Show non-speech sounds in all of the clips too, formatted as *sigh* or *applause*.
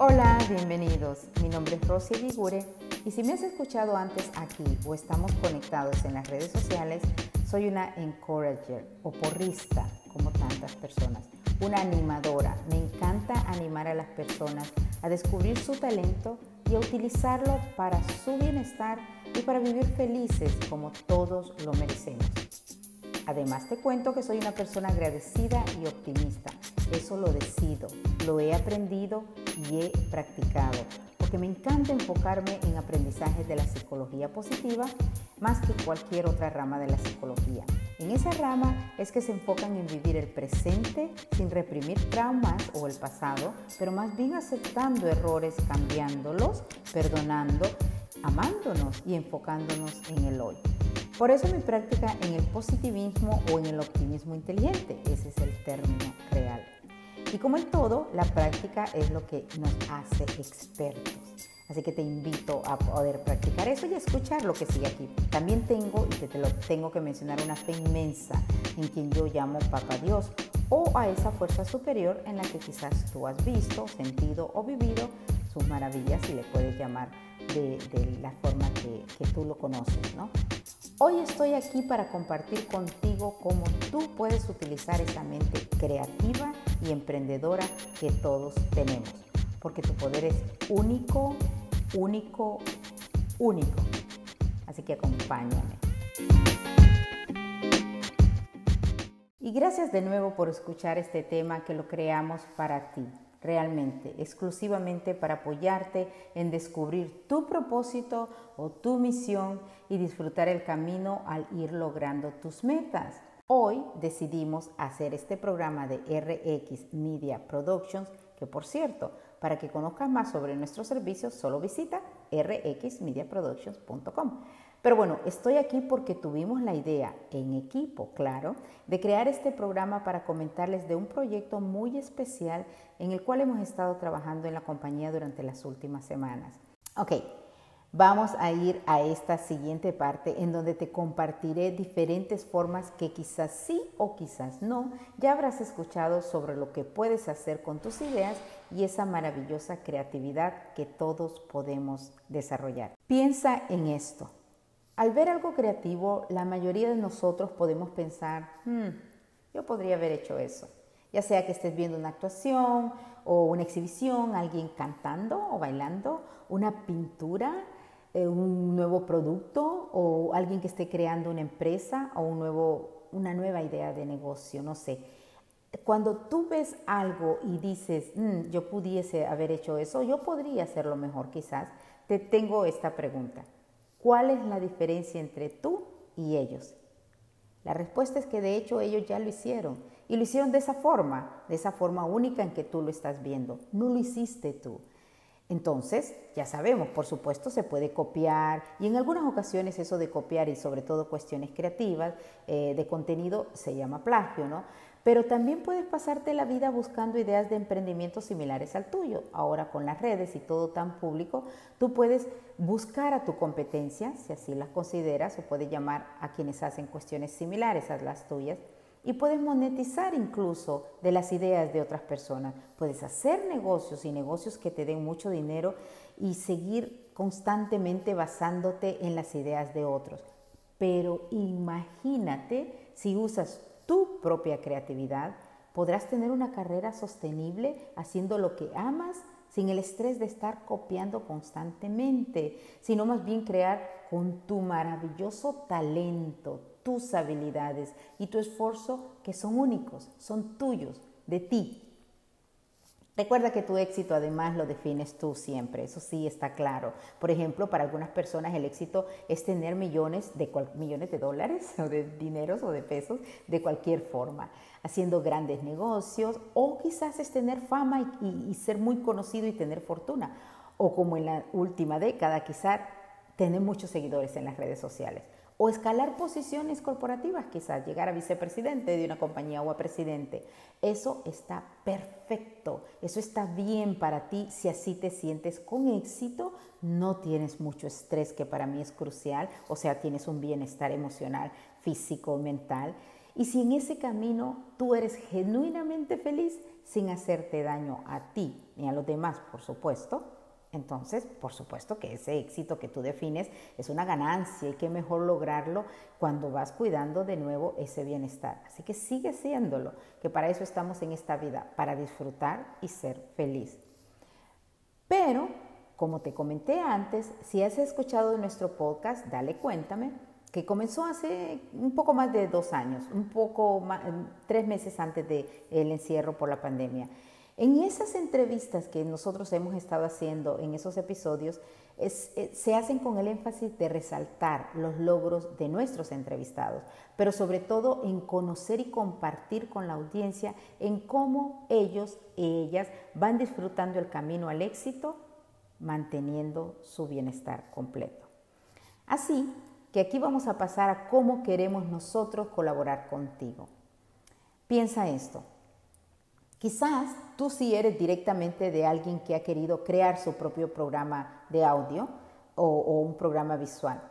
Hola, bienvenidos. Mi nombre es Rosy Vigure y si me has escuchado antes aquí o estamos conectados en las redes sociales, soy una encourager o porrista, como tantas personas, una animadora. Me encanta animar a las personas a descubrir su talento y a utilizarlo para su bienestar y para vivir felices como todos lo merecemos. Además te cuento que soy una persona agradecida y optimista. Eso lo decido, lo he aprendido y he practicado, porque me encanta enfocarme en aprendizajes de la psicología positiva más que cualquier otra rama de la psicología. En esa rama es que se enfocan en vivir el presente sin reprimir traumas o el pasado, pero más bien aceptando errores, cambiándolos, perdonando, amándonos y enfocándonos en el hoy. Por eso mi práctica en el positivismo o en el optimismo inteligente, ese es el término real. Y como en todo, la práctica es lo que nos hace expertos. Así que te invito a poder practicar eso y a escuchar lo que sigue aquí. También tengo, y te, te lo tengo que mencionar, una fe inmensa en quien yo llamo Papá Dios o a esa fuerza superior en la que quizás tú has visto, sentido o vivido sus maravillas, y le puedes llamar de, la forma que tú lo conoces, ¿no? Hoy estoy aquí para compartir contigo cómo tú puedes utilizar esa mente creativa y emprendedora que todos tenemos, porque tu poder es único, único, único. Así que acompáñame. Y gracias de nuevo por escuchar este tema que lo creamos para ti realmente, exclusivamente para apoyarte en descubrir tu propósito o tu misión y disfrutar el camino al ir logrando tus metas. Hoy decidimos hacer este programa de RX Media Productions, que por cierto, para que conozcas más sobre nuestros servicios, solo visita rxmediaproductions.com. Pero bueno, estoy aquí porque tuvimos la idea, en equipo, claro, de crear este programa para comentarles de un proyecto muy especial en el cual hemos estado trabajando en la compañía durante las últimas semanas. Ok, vamos a ir a esta siguiente parte en donde te compartiré diferentes formas que quizás sí o quizás no ya habrás escuchado sobre lo que puedes hacer con tus ideas y esa maravillosa creatividad que todos podemos desarrollar. Piensa en esto. Al ver algo creativo, la mayoría de nosotros podemos pensar, hmm, yo podría haber hecho eso. Ya sea que estés viendo una actuación o una exhibición, alguien cantando o bailando, una pintura, eh, un nuevo producto o alguien que esté creando una empresa o un nuevo, una nueva idea de negocio, no sé. Cuando tú ves algo y dices, hmm, yo pudiese haber hecho eso, yo podría hacerlo mejor quizás, te tengo esta pregunta. ¿Cuál es la diferencia entre tú y ellos? La respuesta es que de hecho ellos ya lo hicieron y lo hicieron de esa forma, de esa forma única en que tú lo estás viendo. No lo hiciste tú. Entonces, ya sabemos, por supuesto, se puede copiar y en algunas ocasiones eso de copiar y sobre todo cuestiones creativas eh, de contenido se llama plagio, ¿no? Pero también puedes pasarte la vida buscando ideas de emprendimiento similares al tuyo. Ahora con las redes y todo tan público, tú puedes buscar a tu competencia, si así las consideras, o puedes llamar a quienes hacen cuestiones similares a las tuyas, y puedes monetizar incluso de las ideas de otras personas. Puedes hacer negocios y negocios que te den mucho dinero y seguir constantemente basándote en las ideas de otros. Pero imagínate si usas tu propia creatividad, podrás tener una carrera sostenible haciendo lo que amas sin el estrés de estar copiando constantemente, sino más bien crear con tu maravilloso talento, tus habilidades y tu esfuerzo que son únicos, son tuyos, de ti, Recuerda que tu éxito además lo defines tú siempre, eso sí está claro. Por ejemplo, para algunas personas el éxito es tener millones de, millones de dólares *laughs* o de dineros o de pesos de cualquier forma, haciendo grandes negocios o quizás es tener fama y, y ser muy conocido y tener fortuna. O como en la última década, quizás tener muchos seguidores en las redes sociales o escalar posiciones corporativas, quizás llegar a vicepresidente de una compañía o a presidente. Eso está perfecto, eso está bien para ti si así te sientes con éxito, no tienes mucho estrés que para mí es crucial, o sea, tienes un bienestar emocional, físico, mental. Y si en ese camino tú eres genuinamente feliz sin hacerte daño a ti ni a los demás, por supuesto, entonces, por supuesto que ese éxito que tú defines es una ganancia y qué mejor lograrlo cuando vas cuidando de nuevo ese bienestar. Así que sigue siéndolo, que para eso estamos en esta vida, para disfrutar y ser feliz. Pero, como te comenté antes, si has escuchado nuestro podcast, dale cuéntame, que comenzó hace un poco más de dos años, un poco más, tres meses antes del encierro por la pandemia. En esas entrevistas que nosotros hemos estado haciendo en esos episodios, eh, se hacen con el énfasis de resaltar los logros de nuestros entrevistados, pero sobre todo en conocer y compartir con la audiencia en cómo ellos y ellas van disfrutando el camino al éxito, manteniendo su bienestar completo. Así que aquí vamos a pasar a cómo queremos nosotros colaborar contigo. Piensa esto. Quizás tú sí eres directamente de alguien que ha querido crear su propio programa de audio o, un programa visual.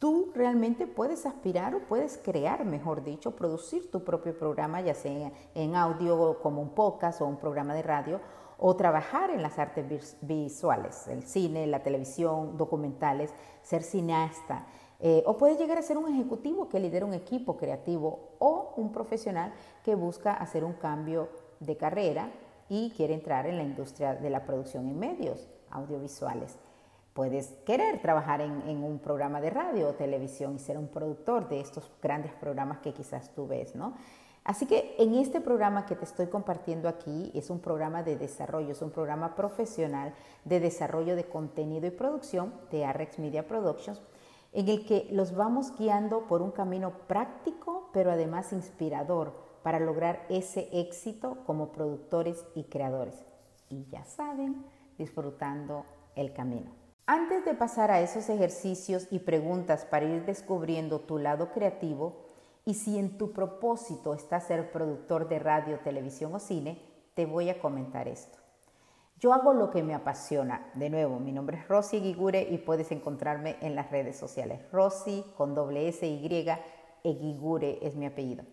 Tú realmente puedes aspirar o puedes crear, mejor dicho, producir tu propio programa, ya sea en audio como un podcast o un programa de radio, o trabajar en las artes visuales, el cine, la televisión, documentales, ser cineasta. Eh, o puedes llegar a ser un ejecutivo que lidera un equipo creativo o un profesional que busca hacer un cambio de carrera y quiere entrar en la industria de la producción en medios audiovisuales. Puedes querer trabajar en, un programa de radio o televisión y ser un productor de estos grandes programas que quizás tú ves, ¿no? Así que en este programa que te estoy compartiendo aquí es un programa de desarrollo, es un programa profesional de desarrollo de contenido y producción de Arrex Media Productions, en el que los vamos guiando por un camino práctico, pero además inspirador para lograr ese éxito como productores y creadores. Y ya saben, disfrutando el camino. Antes de pasar a esos ejercicios y preguntas para ir descubriendo tu lado creativo, y si en tu propósito está ser productor de radio, televisión o cine, te voy a comentar esto. Yo hago lo que me apasiona. De nuevo, mi nombre es Rosy Eguigure y puedes encontrarme en las redes sociales. Rosy con doble S Y, Eguigure es mi apellido.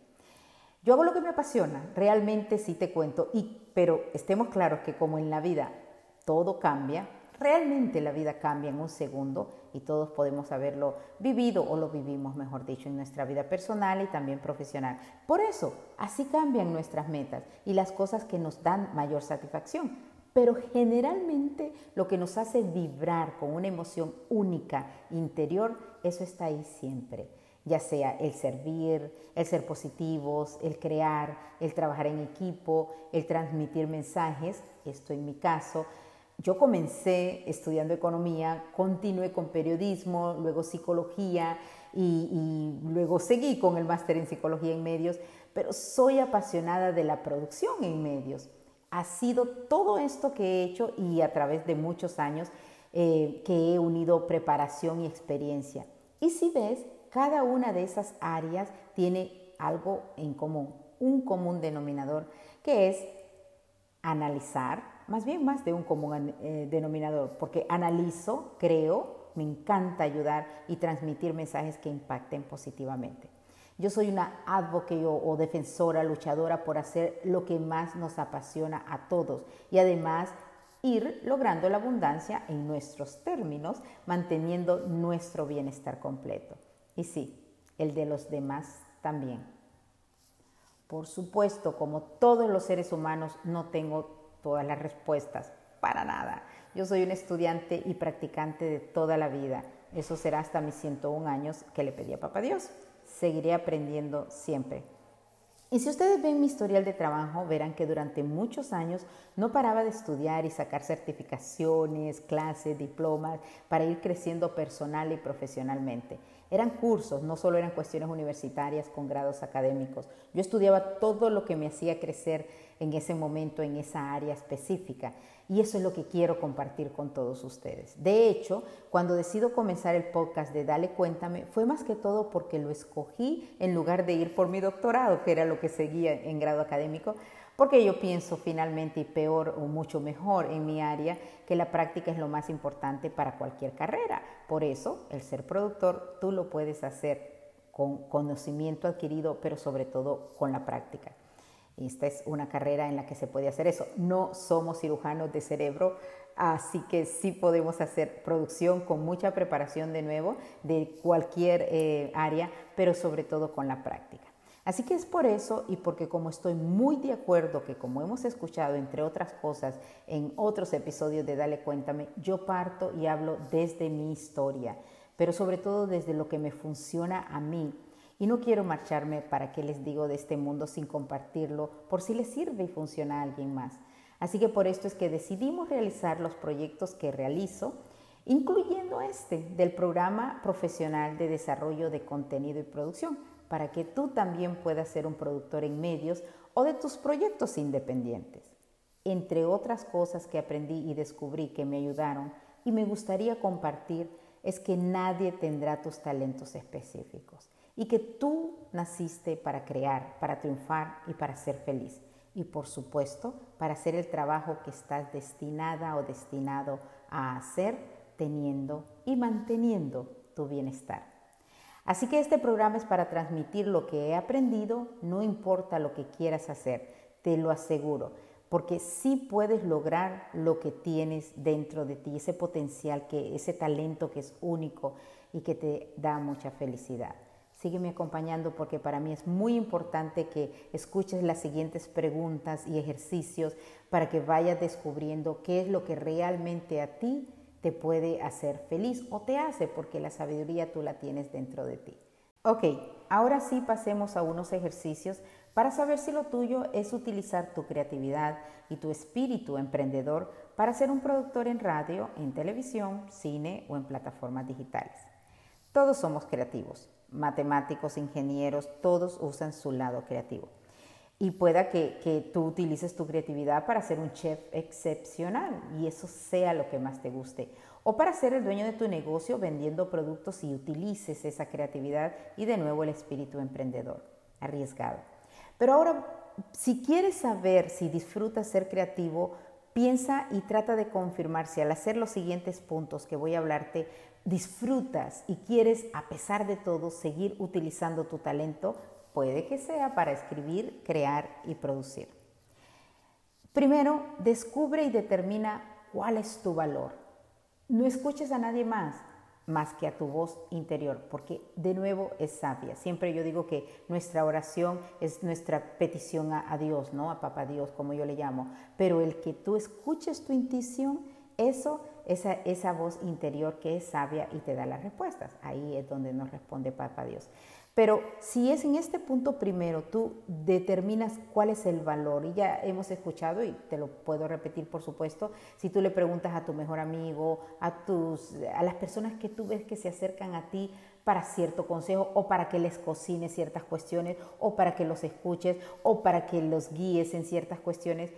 Yo hago lo que me apasiona, realmente sí te cuento, y, pero estemos claros que como en la vida todo cambia, realmente la vida cambia en un segundo y todos podemos haberlo vivido o lo vivimos, mejor dicho, en nuestra vida personal y también profesional. Por eso, así cambian nuestras metas y las cosas que nos dan mayor satisfacción. Pero generalmente lo que nos hace vibrar con una emoción única interior, eso está ahí siempre ya sea el servir, el ser positivos, el crear, el trabajar en equipo, el transmitir mensajes, esto en mi caso. Yo comencé estudiando economía, continué con periodismo, luego psicología y, luego seguí con el máster en psicología en medios, pero soy apasionada de la producción en medios. Ha sido todo esto que he hecho y a través de muchos años eh, que he unido preparación y experiencia. Y si ves, cada una de esas áreas tiene algo en común, un común denominador, que es analizar, más bien más de un común eh, denominador, porque analizo, creo, me encanta ayudar y transmitir mensajes que impacten positivamente. Yo soy una advocate o, defensora, luchadora por hacer lo que más nos apasiona a todos y además ir logrando la abundancia en nuestros términos, manteniendo nuestro bienestar completo. Y sí, el de los demás también. Por supuesto, como todos los seres humanos, no tengo todas las respuestas, para nada. Yo soy un estudiante y practicante de toda la vida. Eso será hasta mis 101 años que le pedí a Papá Dios. Seguiré aprendiendo siempre. Y si ustedes ven mi historial de trabajo, verán que durante muchos años no paraba de estudiar y sacar certificaciones, clases, diplomas para ir creciendo personal y profesionalmente. Eran cursos, no solo eran cuestiones universitarias con grados académicos. Yo estudiaba todo lo que me hacía crecer en ese momento, en esa área específica. Y eso es lo que quiero compartir con todos ustedes. De hecho, cuando decido comenzar el podcast de Dale Cuéntame, fue más que todo porque lo escogí en lugar de ir por mi doctorado, que era lo que seguía en grado académico, porque yo pienso finalmente y peor o mucho mejor en mi área que la práctica es lo más importante para cualquier carrera. Por eso, el ser productor tú lo puedes hacer con conocimiento adquirido, pero sobre todo con la práctica. esta es una carrera en la que se puede hacer eso. No somos cirujanos de cerebro, así que sí podemos hacer producción con mucha preparación de nuevo de cualquier eh, área, pero sobre todo con la práctica. Así que es por eso y porque como estoy muy de acuerdo que como hemos escuchado entre otras cosas en otros episodios de Dale Cuéntame, yo parto y hablo desde mi historia, pero sobre todo desde lo que me funciona a mí y no quiero marcharme para qué les digo de este mundo sin compartirlo por si les sirve y funciona a alguien más. Así que por esto es que decidimos realizar los proyectos que realizo, incluyendo este del programa profesional de desarrollo de contenido y producción, para que tú también puedas ser un productor en medios o de tus proyectos independientes. Entre otras cosas que aprendí y descubrí que me ayudaron y me gustaría compartir es que nadie tendrá tus talentos específicos y que tú naciste para crear, para triunfar y para ser feliz. Y por supuesto, para hacer el trabajo que estás destinada o destinado a hacer, teniendo y manteniendo tu bienestar. Así que este programa es para transmitir lo que he aprendido, no importa lo que quieras hacer, te lo aseguro, porque sí puedes lograr lo que tienes dentro de ti, ese potencial, que, ese talento que es único y que te da mucha felicidad. Sígueme acompañando porque para mí es muy importante que escuches las siguientes preguntas y ejercicios para que vayas descubriendo qué es lo que realmente a ti te puede hacer feliz o te hace porque la sabiduría tú la tienes dentro de ti. Ok, ahora sí pasemos a unos ejercicios para saber si lo tuyo es utilizar tu creatividad y tu espíritu emprendedor para ser un productor en radio, en televisión, cine o en plataformas digitales. Todos somos creativos matemáticos, ingenieros, todos usan su lado creativo. Y pueda que, tú utilices tu creatividad para ser un chef excepcional y eso sea lo que más te guste. O para ser el dueño de tu negocio vendiendo productos y utilices esa creatividad y de nuevo el espíritu emprendedor, arriesgado. Pero ahora, si quieres saber si disfrutas ser creativo, piensa y trata de confirmar si al hacer los siguientes puntos que voy a hablarte disfrutas y quieres, a pesar de todo, seguir utilizando tu talento, puede que sea para escribir, crear y producir. Primero, descubre y determina cuál es tu valor. No escuches a nadie más más que a tu voz interior, porque de nuevo es sabia. Siempre yo digo que nuestra oración es nuestra petición a, Dios, ¿no? A Papá Dios, como yo le llamo. Pero el que tú escuches tu intuición, eso esa, esa voz interior que es sabia y te da las respuestas. Ahí es donde nos responde Papá Dios. Pero si es en este punto primero, tú determinas cuál es el valor, y ya hemos escuchado, y te lo puedo repetir por supuesto, si tú le preguntas a tu mejor amigo, a, tus, a las personas que tú ves que se acercan a ti para cierto consejo, o para que les cocines ciertas cuestiones, o para que los escuches, o para que los guíes en ciertas cuestiones,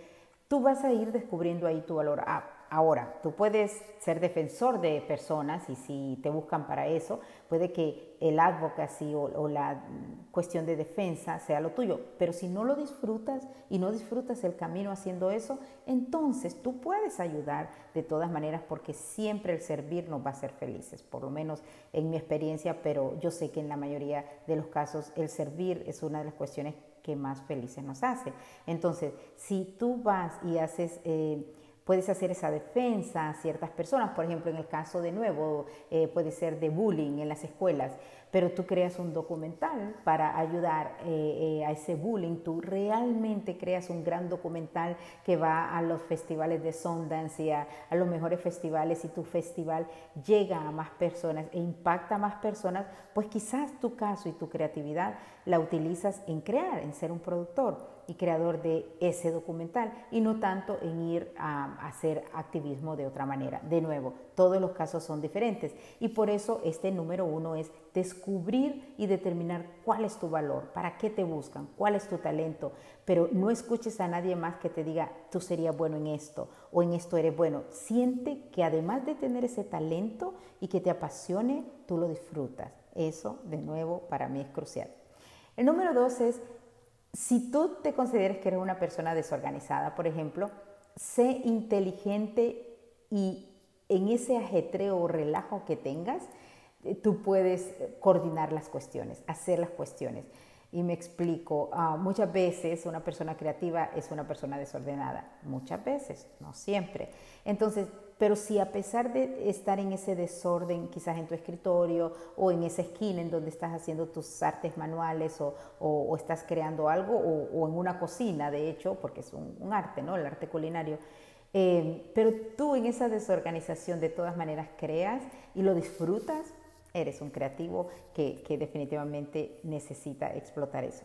tú vas a ir descubriendo ahí tu valor. Ah, Ahora, tú puedes ser defensor de personas y si te buscan para eso, puede que el advocacy o, la cuestión de defensa sea lo tuyo. Pero si no lo disfrutas y no disfrutas el camino haciendo eso, entonces tú puedes ayudar de todas maneras porque siempre el servir nos va a hacer felices, por lo menos en mi experiencia, pero yo sé que en la mayoría de los casos el servir es una de las cuestiones que más felices nos hace. Entonces, si tú vas y haces... Eh, Puedes hacer esa defensa a ciertas personas, por ejemplo, en el caso de nuevo, eh, puede ser de bullying en las escuelas pero tú creas un documental para ayudar eh, eh, a ese bullying, tú realmente creas un gran documental que va a los festivales de Sundance y a, los mejores festivales y tu festival llega a más personas e impacta a más personas, pues quizás tu caso y tu creatividad la utilizas en crear, en ser un productor y creador de ese documental y no tanto en ir a, hacer activismo de otra manera. De nuevo, todos los casos son diferentes y por eso este número uno es descubrir y determinar cuál es tu valor, para qué te buscan, cuál es tu talento, pero no escuches a nadie más que te diga, tú serías bueno en esto o en esto eres bueno. Siente que además de tener ese talento y que te apasione, tú lo disfrutas. Eso, de nuevo, para mí es crucial. El número dos es, si tú te consideras que eres una persona desorganizada, por ejemplo, sé inteligente y en ese ajetreo o relajo que tengas, tú puedes coordinar las cuestiones, hacer las cuestiones. Y me explico, ah, muchas veces una persona creativa es una persona desordenada, muchas veces, no siempre. Entonces, pero si a pesar de estar en ese desorden, quizás en tu escritorio o en esa esquina en donde estás haciendo tus artes manuales o, estás creando algo o, en una cocina, de hecho, porque es un, arte, ¿no? El arte culinario. Eh, pero tú en esa desorganización de todas maneras creas y lo disfrutas, eres un creativo que, que definitivamente necesita explotar eso.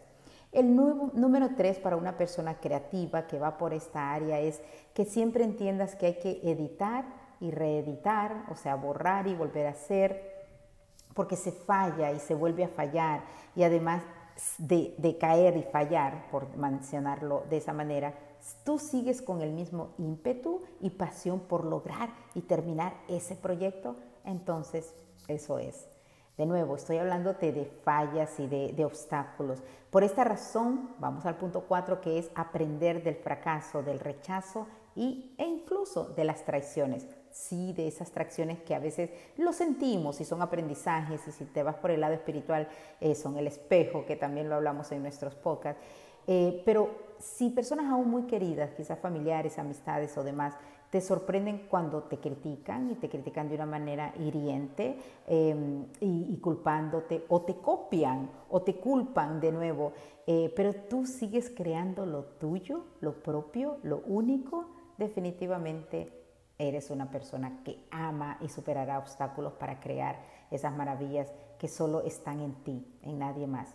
El número tres para una persona creativa que va por esta área es que siempre entiendas que hay que editar y reeditar, o sea, borrar y volver a hacer, porque se falla y se vuelve a fallar. Y además de, de caer y fallar, por mencionarlo de esa manera, tú sigues con el mismo ímpetu y pasión por lograr y terminar ese proyecto, entonces eso es de nuevo, estoy hablándote de fallas y de, obstáculos. Por esta razón, vamos al punto 4, que es aprender del fracaso, del rechazo y, e incluso de las traiciones. Sí, de esas traiciones que a veces lo sentimos y son aprendizajes y si te vas por el lado espiritual eh, son el espejo, que también lo hablamos en nuestros podcasts. Eh, pero si personas aún muy queridas, quizás familiares, amistades o demás, te sorprenden cuando te critican y te critican de una manera hiriente em, y, culpándote o te copian o te culpan de nuevo, eh, pero tú sigues creando lo tuyo, lo propio, lo único, definitivamente eres una persona que ama y superará obstáculos para crear esas maravillas que solo están en ti, en nadie más.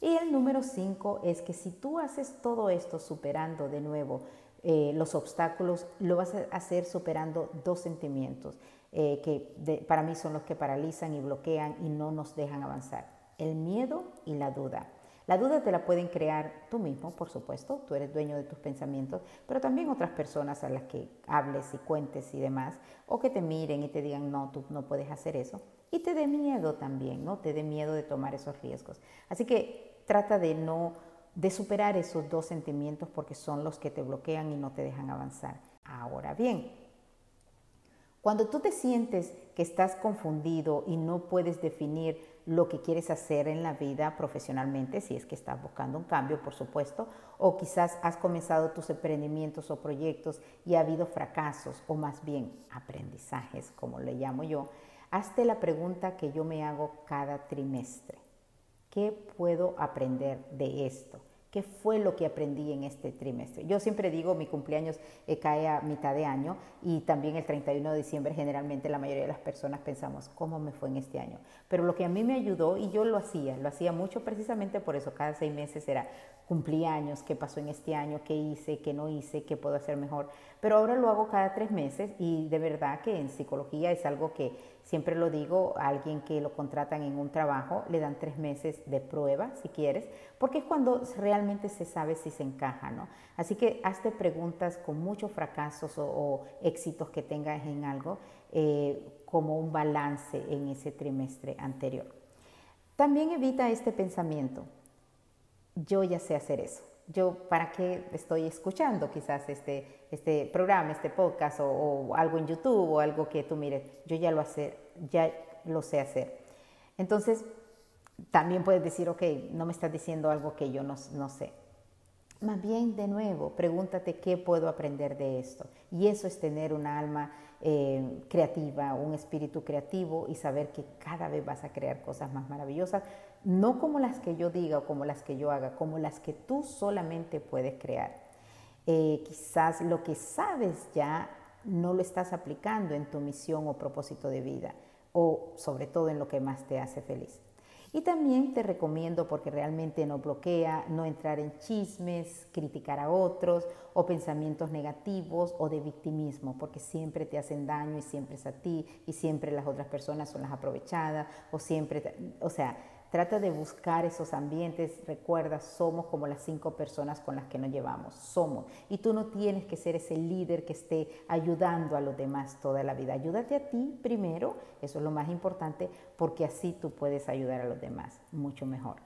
Y el número cinco es que si tú haces todo esto superando de nuevo eh, los obstáculos, lo vas a hacer superando dos sentimientos eh, que para mí son los que paralizan y bloquean y no nos dejan avanzar. El miedo y la duda. La duda te la pueden crear tú mismo, por supuesto, tú eres dueño de tus pensamientos, pero también otras personas a las que hables y cuentes y demás, o que te miren y te digan, no, tú no puedes hacer eso. Y te dé miedo también, ¿no? Te dé miedo de tomar esos riesgos. Así que trata de no de superar esos dos sentimientos porque son los que te bloquean y no te dejan avanzar. Ahora bien, cuando tú te sientes que estás confundido y no puedes definir lo que quieres hacer en la vida profesionalmente, si es que estás buscando un cambio, por supuesto, o quizás has comenzado tus emprendimientos o proyectos y ha habido fracasos o más bien aprendizajes, como le llamo yo, hazte la pregunta que yo me hago cada trimestre. ¿Qué puedo aprender de esto? ¿Qué fue lo que aprendí en este trimestre? Yo siempre digo, mi cumpleaños eh, cae a mitad de año y también el 31 de diciembre generalmente la mayoría de las personas pensamos, ¿cómo me fue en este año? Pero lo que a mí me ayudó, y yo lo hacía, lo hacía mucho precisamente por eso, cada seis meses era cumpleaños, qué pasó en este año, qué hice, qué no hice, qué puedo hacer mejor. Pero ahora lo hago cada tres meses y de verdad que en psicología es algo que Siempre lo digo a alguien que lo contratan en un trabajo, le dan tres meses de prueba, si quieres, porque es cuando realmente se sabe si se encaja, ¿no? Así que hazte preguntas con muchos fracasos o, éxitos que tengas en algo, eh, como un balance en ese trimestre anterior. También evita este pensamiento, yo ya sé hacer eso yo para qué estoy escuchando quizás este, este programa, este podcast o, algo en YouTube o algo que tú mires, yo ya lo, ya lo sé hacer. Entonces, también puedes decir, ok, no me estás diciendo algo que yo no, no sé. Más bien, de nuevo, pregúntate qué puedo aprender de esto. Y eso es tener un alma eh, creativa, un espíritu creativo y saber que cada vez vas a crear cosas más maravillosas, no como las que yo diga o como las que yo haga, como las que tú solamente puedes crear. Eh, quizás lo que sabes ya no lo estás aplicando en tu misión o propósito de vida o sobre todo en lo que más te hace feliz. Y también te recomiendo, porque realmente no bloquea, no entrar en chismes, criticar a otros o pensamientos negativos o de victimismo, porque siempre te hacen daño y siempre es a ti y siempre las otras personas son las aprovechadas o siempre, o sea, Trata de buscar esos ambientes. Recuerda, somos como las cinco personas con las que nos llevamos. Somos. Y tú no tienes que ser ese líder que esté ayudando a los demás toda la vida. Ayúdate a ti primero. Eso es lo más importante porque así tú puedes ayudar a los demás mucho mejor.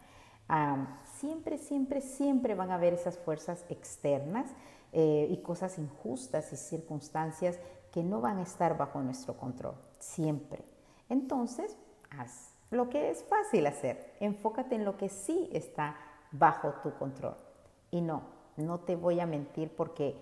siempre, siempre, siempre van a haber esas fuerzas externas eh, y cosas injustas y circunstancias que no van a estar bajo nuestro control. Siempre. Entonces, haz lo que es fácil hacer. Enfócate en lo que sí está bajo tu control. Y no, no te voy a mentir porque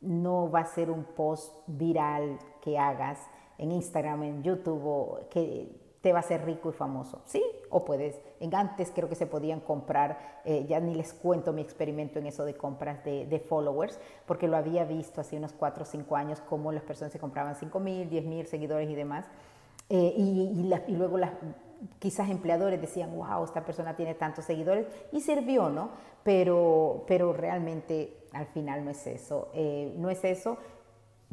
no va a ser un post viral que hagas en Instagram, en YouTube, o que te va a ser rico y famoso. Sí, o puedes. En antes creo que se podían comprar, eh, ya ni les cuento mi experimento en eso de compras de, followers, porque lo había visto hace unos 4 o 5 años, cómo las personas se compraban 5 mil, 10 mil seguidores y demás. Eh, y, luego las, quizás empleadores decían, wow, esta persona tiene tantos seguidores, y sirvió, ¿no? Pero, pero realmente al final no es eso. Eh, no es eso,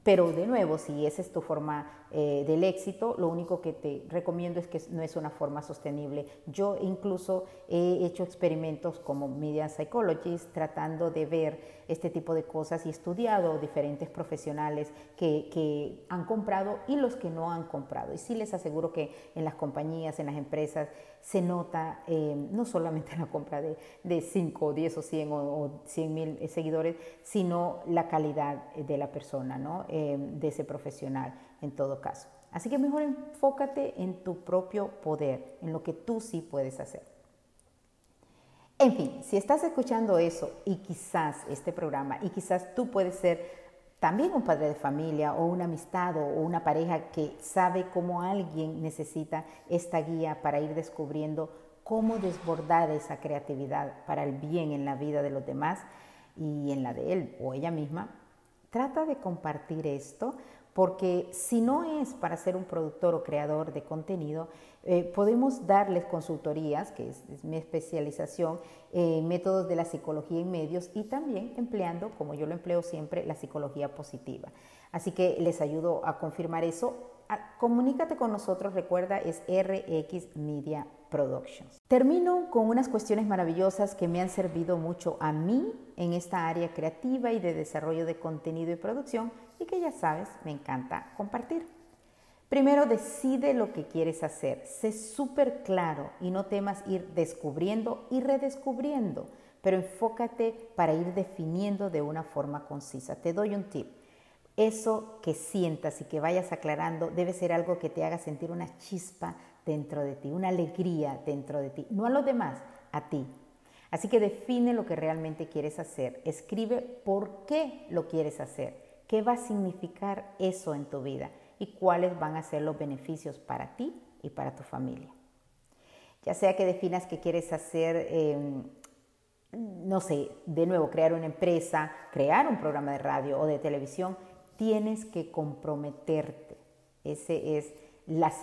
pero de nuevo, si esa es tu forma eh, del éxito, lo único que te recomiendo es que no es una forma sostenible. Yo incluso he hecho experimentos como Media Psychologist tratando de ver este tipo de cosas y estudiado diferentes profesionales que, que han comprado y los que no han comprado. Y sí les aseguro que en las compañías, en las empresas, se nota eh, no solamente la compra de, de 5, 10 o 100 o, 100 mil eh, seguidores, sino la calidad de la persona, ¿no? Eh, de ese profesional en todo caso. Así que mejor enfócate en tu propio poder, en lo que tú sí puedes hacer. En fin, si estás escuchando eso y quizás este programa y quizás tú puedes ser también un padre de familia o una amistad o una pareja que sabe cómo alguien necesita esta guía para ir descubriendo cómo desbordar esa creatividad para el bien en la vida de los demás y en la de él o ella misma, trata de compartir esto porque si no es para ser un productor o creador de contenido, eh, podemos darles consultorías, que es, mi especialización, en métodos de la psicología en medios y también empleando, como yo lo empleo siempre, la psicología positiva. Así que les ayudo a confirmar eso. comunícate con nosotros, recuerda, es RX Media Productions. Termino con unas cuestiones maravillosas que me han servido mucho a mí en esta área creativa y de desarrollo de contenido y producción y que ya sabes, me encanta compartir. Primero, decide lo que quieres hacer. Sé súper claro y no temas ir descubriendo y redescubriendo, pero enfócate para ir definiendo de una forma concisa. Te doy un tip. Eso que sientas y que vayas aclarando debe ser algo que te haga sentir una chispa dentro de ti, una alegría dentro de ti, no a los demás, a ti. Así que define lo que realmente quieres hacer, escribe por qué lo quieres hacer, qué va a significar eso en tu vida y cuáles van a ser los beneficios para ti y para tu familia. Ya sea que definas que quieres hacer, em, no sé, de nuevo, crear una empresa, crear un programa de radio o de televisión, tienes que comprometerte. Ese es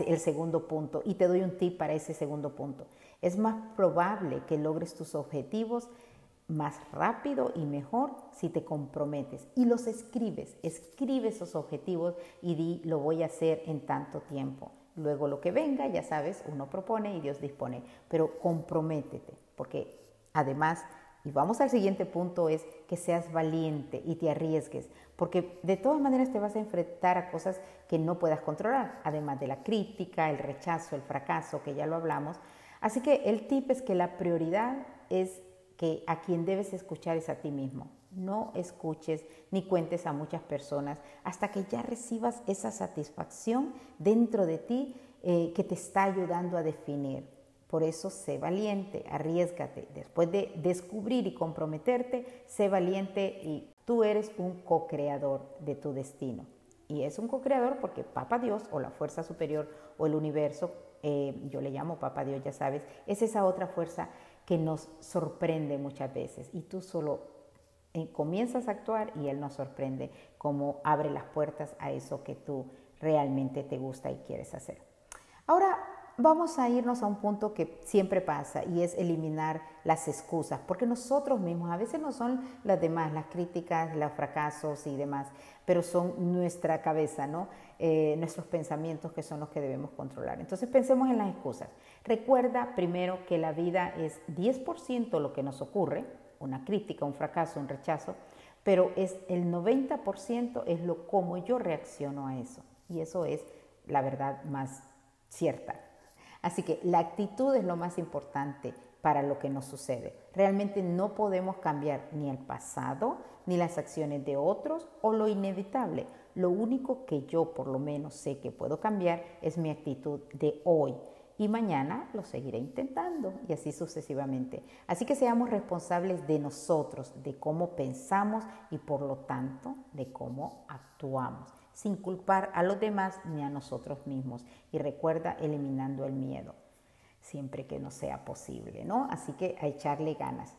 el segundo punto. Y te doy un tip para ese segundo punto. Es más probable que logres tus objetivos más rápido y mejor si te comprometes y los escribes. Escribe esos objetivos y di, lo voy a hacer en tanto tiempo. Luego lo que venga, ya sabes, uno propone y Dios dispone. Pero comprométete, porque además, y vamos al siguiente punto, es que seas valiente y te arriesgues, porque de todas maneras te vas a enfrentar a cosas que no puedas controlar, además de la crítica, el rechazo, el fracaso, que ya lo hablamos. Así que el tip es que la prioridad es que a quien debes escuchar es a ti mismo. No escuches ni cuentes a muchas personas hasta que ya recibas esa satisfacción dentro de ti eh, que te está ayudando a definir. Por eso sé valiente, arriesgate. Después de descubrir y comprometerte, sé valiente y Tú eres un co-creador de tu destino. Y es un co-creador porque Papa Dios o la fuerza superior o el universo, eh, yo le llamo Papa Dios, ya sabes, es esa otra fuerza que nos sorprende muchas veces. Y tú solo eh, comienzas a actuar y Él nos sorprende como abre las puertas a eso que tú realmente te gusta y quieres hacer. Ahora vamos a irnos a un punto que siempre pasa y es eliminar las excusas, porque nosotros mismos, a veces no son las demás, las críticas, los fracasos y demás, pero son nuestra cabeza, ¿no? Eh, nuestros pensamientos que son los que debemos controlar. Entonces pensemos en las excusas. Recuerda primero que la vida es 10% lo que nos ocurre, una crítica, un fracaso, un rechazo, pero es el 90% es lo como yo reacciono a eso. Y eso es la verdad más cierta. Así que la actitud es lo más importante para lo que nos sucede. Realmente no podemos cambiar ni el pasado, ni las acciones de otros o lo inevitable. Lo único que yo por lo menos sé que puedo cambiar es mi actitud de hoy. y mañana lo seguiré intentando y así sucesivamente. Así que seamos responsables de nosotros, de cómo pensamos y por lo tanto de cómo actuamos, sin culpar a los demás ni a nosotros mismos. Y recuerda eliminando el miedo, siempre que no sea posible, ¿no? Así que a echarle ganas.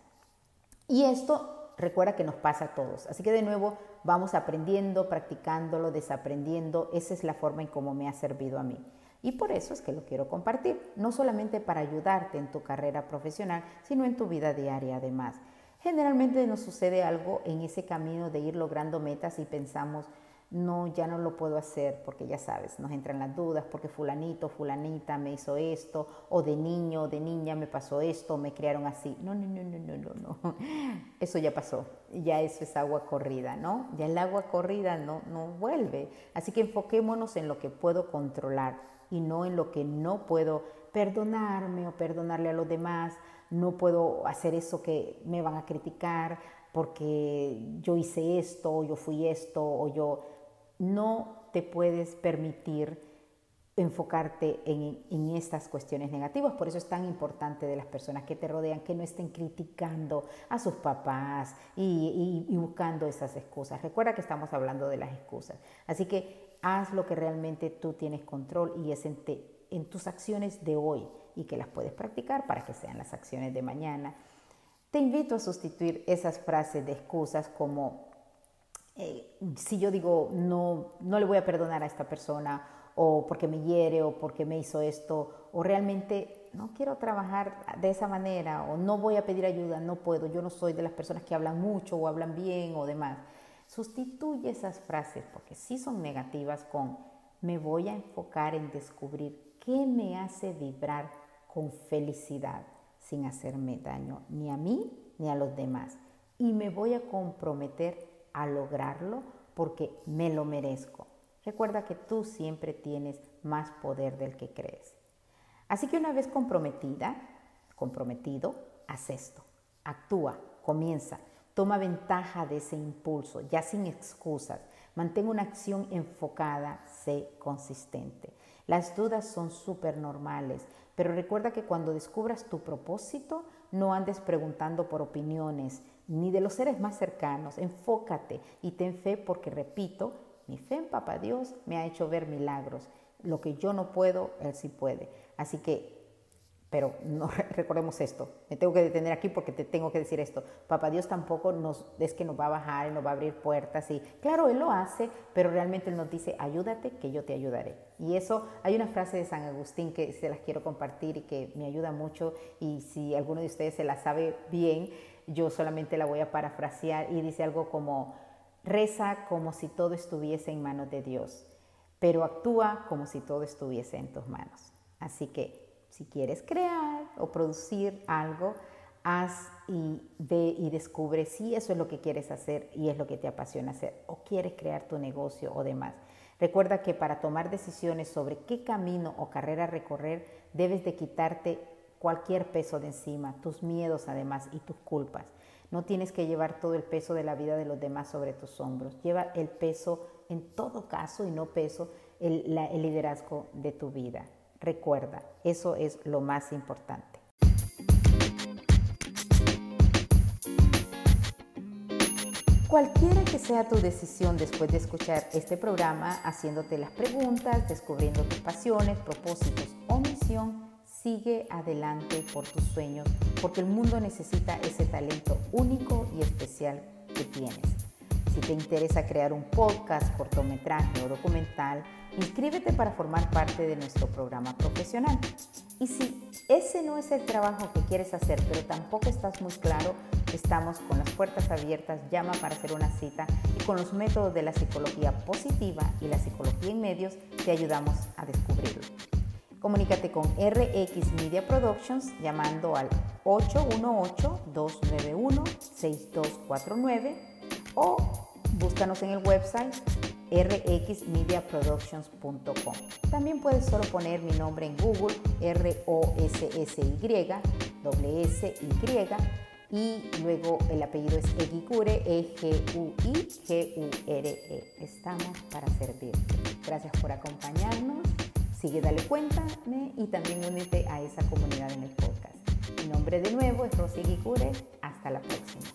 Y esto recuerda que nos pasa a todos. Así que de nuevo vamos aprendiendo, practicándolo, desaprendiendo. Esa es la forma en cómo me ha servido a mí. Y por eso es que lo quiero compartir, no solamente para ayudarte en tu carrera profesional, sino en tu vida diaria además. Generalmente nos sucede algo en ese camino de ir logrando metas y pensamos, no, ya no lo puedo hacer porque ya sabes, nos entran las dudas porque fulanito, fulanita me hizo esto, o de niño, o de niña me pasó esto, me criaron así. No, no, no, no, no, no, no. *laughs* Eso ya pasó, ya eso es agua corrida, ¿no? Ya el agua corrida no, no vuelve. Así que enfoquémonos en lo que puedo controlar y no en lo que no puedo perdonarme o perdonarle a los demás, no puedo hacer eso que me van a criticar porque yo hice esto, o yo fui esto, o yo no te puedes permitir enfocarte en, estas cuestiones negativas. Por eso es tan importante de las personas que te rodean que no estén criticando a sus papás y buscando esas excusas. Recuerda que estamos hablando de las excusas. Así que haz lo que realmente tú tienes control y es en, en tus acciones de hoy y que las puedes practicar para que sean las acciones de mañana. Te invito a sustituir esas frases de excusas como eh, si yo digo no, no le voy a perdonar a esta persona o porque me hiere o porque me hizo esto o realmente no quiero trabajar de esa manera o no voy a pedir ayuda, no puedo, yo no soy de las personas que hablan mucho o hablan bien o demás. Sustituye esas frases, porque sí son negativas, con me voy a enfocar en descubrir qué me hace vibrar con felicidad sin hacerme daño ni a mí ni a los demás. Y me voy a comprometer a lograrlo porque me lo merezco. Recuerda que tú siempre tienes más poder del que crees. Así que una vez comprometida, comprometido, haz esto. Actúa, comienza. Toma ventaja de ese impulso, ya sin excusas. Mantén una acción enfocada, sé consistente. Las dudas son súper normales, pero recuerda que cuando descubras tu propósito, no andes preguntando por opiniones, ni de los seres más cercanos. Enfócate y ten fe porque, repito, mi fe en Papá Dios me ha hecho ver milagros. Lo que yo no puedo, Él sí puede. Así que pero no *laughs* recordemos esto. Me tengo que detener aquí porque te tengo que decir esto. Papá Dios tampoco nos es que nos va a bajar nos va a abrir puertas y claro, él lo hace, pero realmente él nos dice, "Ayúdate que yo te ayudaré." Y eso hay una frase de San Agustín que se las quiero compartir y que me ayuda mucho y si alguno de ustedes se la sabe bien, yo solamente la voy a parafrasear y dice algo como reza como si todo estuviese en manos de Dios, pero actúa como si todo estuviese en tus manos. Así que si quieres crear o producir algo, haz y ve y descubre si eso es lo que quieres hacer y es lo que te apasiona hacer o quieres crear tu negocio o demás. Recuerda que para tomar decisiones sobre qué camino o carrera recorrer, debes de quitarte cualquier peso de encima, tus miedos además y tus culpas. No tienes que llevar todo el peso de la vida de los demás sobre tus hombros. Lleva el peso, en todo caso y no peso, el, liderazgo de tu vida. Recuerda, eso es lo más importante. Cualquiera que sea tu decisión después de escuchar este programa, haciéndote las preguntas, descubriendo tus pasiones, propósitos o misión, sigue adelante por tus sueños, porque el mundo necesita ese talento único y especial que tienes. Si te interesa crear un podcast, cortometraje o documental, inscríbete para formar parte de nuestro programa profesional. Y si ese no es el trabajo que quieres hacer, pero tampoco estás muy claro, estamos con las puertas abiertas, llama para hacer una cita y con los métodos de la psicología positiva y la psicología en medios te ayudamos a descubrirlo. Comunícate con RX Media Productions llamando al 818-291-6249 o búscanos en el website rxmediaproductions.com. También puedes solo poner mi nombre en Google, R-O-S-S-Y, S-Y, y luego el apellido es Egicure, E-G-U-I-G-U-R-E. Estamos para servir. Gracias por acompañarnos Sigue, dale cuéntame y también únete a esa comunidad en el podcast. Mi nombre de nuevo es Rosy Guicure. Hasta la próxima.